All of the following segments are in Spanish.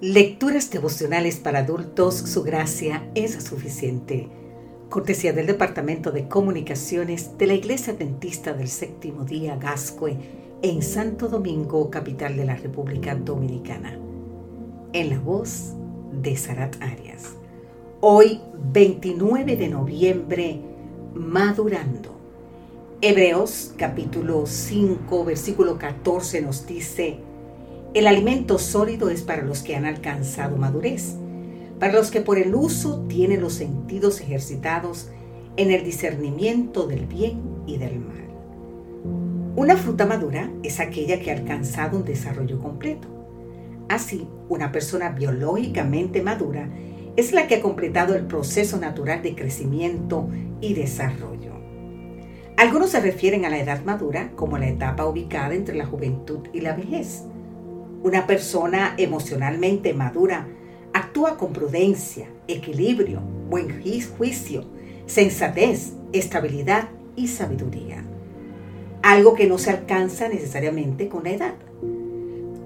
Lecturas devocionales para adultos, su gracia es suficiente. Cortesía del Departamento de Comunicaciones de la Iglesia Adventista del Séptimo Día Gascue en Santo Domingo, capital de la República Dominicana. En la voz de Sarat Arias. Hoy, 29 de noviembre, madurando. Hebreos capítulo 5, versículo 14 nos dice, el alimento sólido es para los que han alcanzado madurez, para los que por el uso tienen los sentidos ejercitados en el discernimiento del bien y del mal. Una fruta madura es aquella que ha alcanzado un desarrollo completo. Así, una persona biológicamente madura es la que ha completado el proceso natural de crecimiento y desarrollo. Algunos se refieren a la edad madura como la etapa ubicada entre la juventud y la vejez. Una persona emocionalmente madura actúa con prudencia, equilibrio, buen juicio, sensatez, estabilidad y sabiduría. Algo que no se alcanza necesariamente con la edad.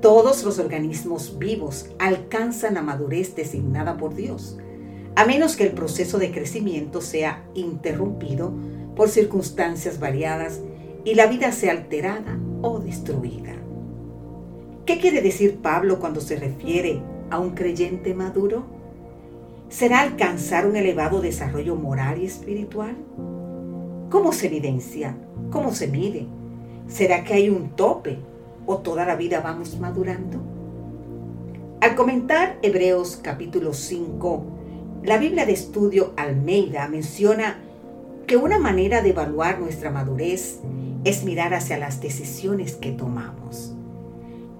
Todos los organismos vivos alcanzan la madurez designada por Dios, a menos que el proceso de crecimiento sea interrumpido por circunstancias variadas y la vida sea alterada o destruida. ¿Qué quiere decir Pablo cuando se refiere a un creyente maduro? ¿Será alcanzar un elevado desarrollo moral y espiritual? ¿Cómo se evidencia? ¿Cómo se mide? ¿Será que hay un tope o toda la vida vamos madurando? Al comentar Hebreos capítulo 5, la Biblia de Estudio Almeida menciona que una manera de evaluar nuestra madurez es mirar hacia las decisiones que tomamos.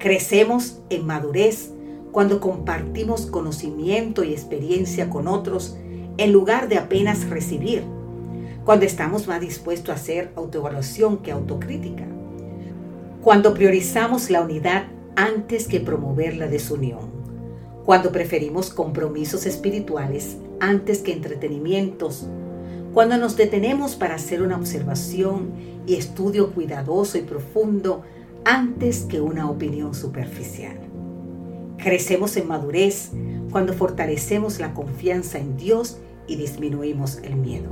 Crecemos en madurez cuando compartimos conocimiento y experiencia con otros en lugar de apenas recibir, cuando estamos más dispuestos a hacer autoevaluación que autocrítica, cuando priorizamos la unidad antes que promover la desunión, cuando preferimos compromisos espirituales antes que entretenimientos, cuando nos detenemos para hacer una observación y estudio cuidadoso y profundo antes que una opinión superficial. Crecemos en madurez cuando fortalecemos la confianza en Dios y disminuimos el miedo.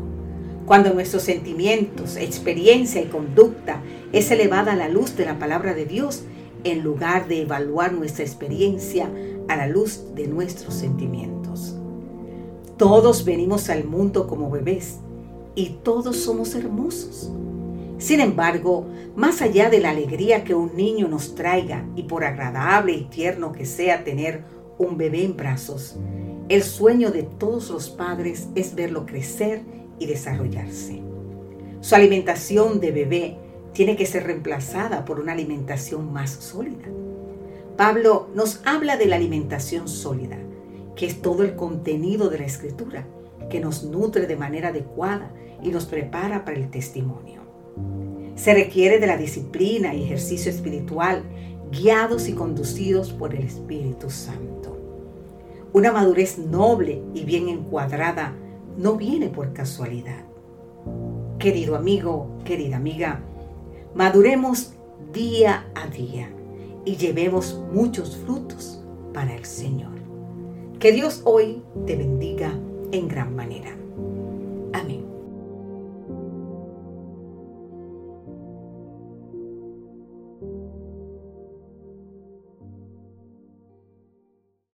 Cuando nuestros sentimientos, experiencia y conducta es elevada a la luz de la palabra de Dios en lugar de evaluar nuestra experiencia a la luz de nuestros sentimientos. Todos venimos al mundo como bebés y todos somos hermosos. Sin embargo, más allá de la alegría que un niño nos traiga y por agradable y tierno que sea tener un bebé en brazos, el sueño de todos los padres es verlo crecer y desarrollarse. Su alimentación de bebé tiene que ser reemplazada por una alimentación más sólida. Pablo nos habla de la alimentación sólida, que es todo el contenido de la escritura, que nos nutre de manera adecuada y nos prepara para el testimonio. Se requiere de la disciplina y ejercicio espiritual guiados y conducidos por el Espíritu Santo. Una madurez noble y bien encuadrada no viene por casualidad. Querido amigo, querida amiga, maduremos día a día y llevemos muchos frutos para el Señor. Que Dios hoy te bendiga en gran manera.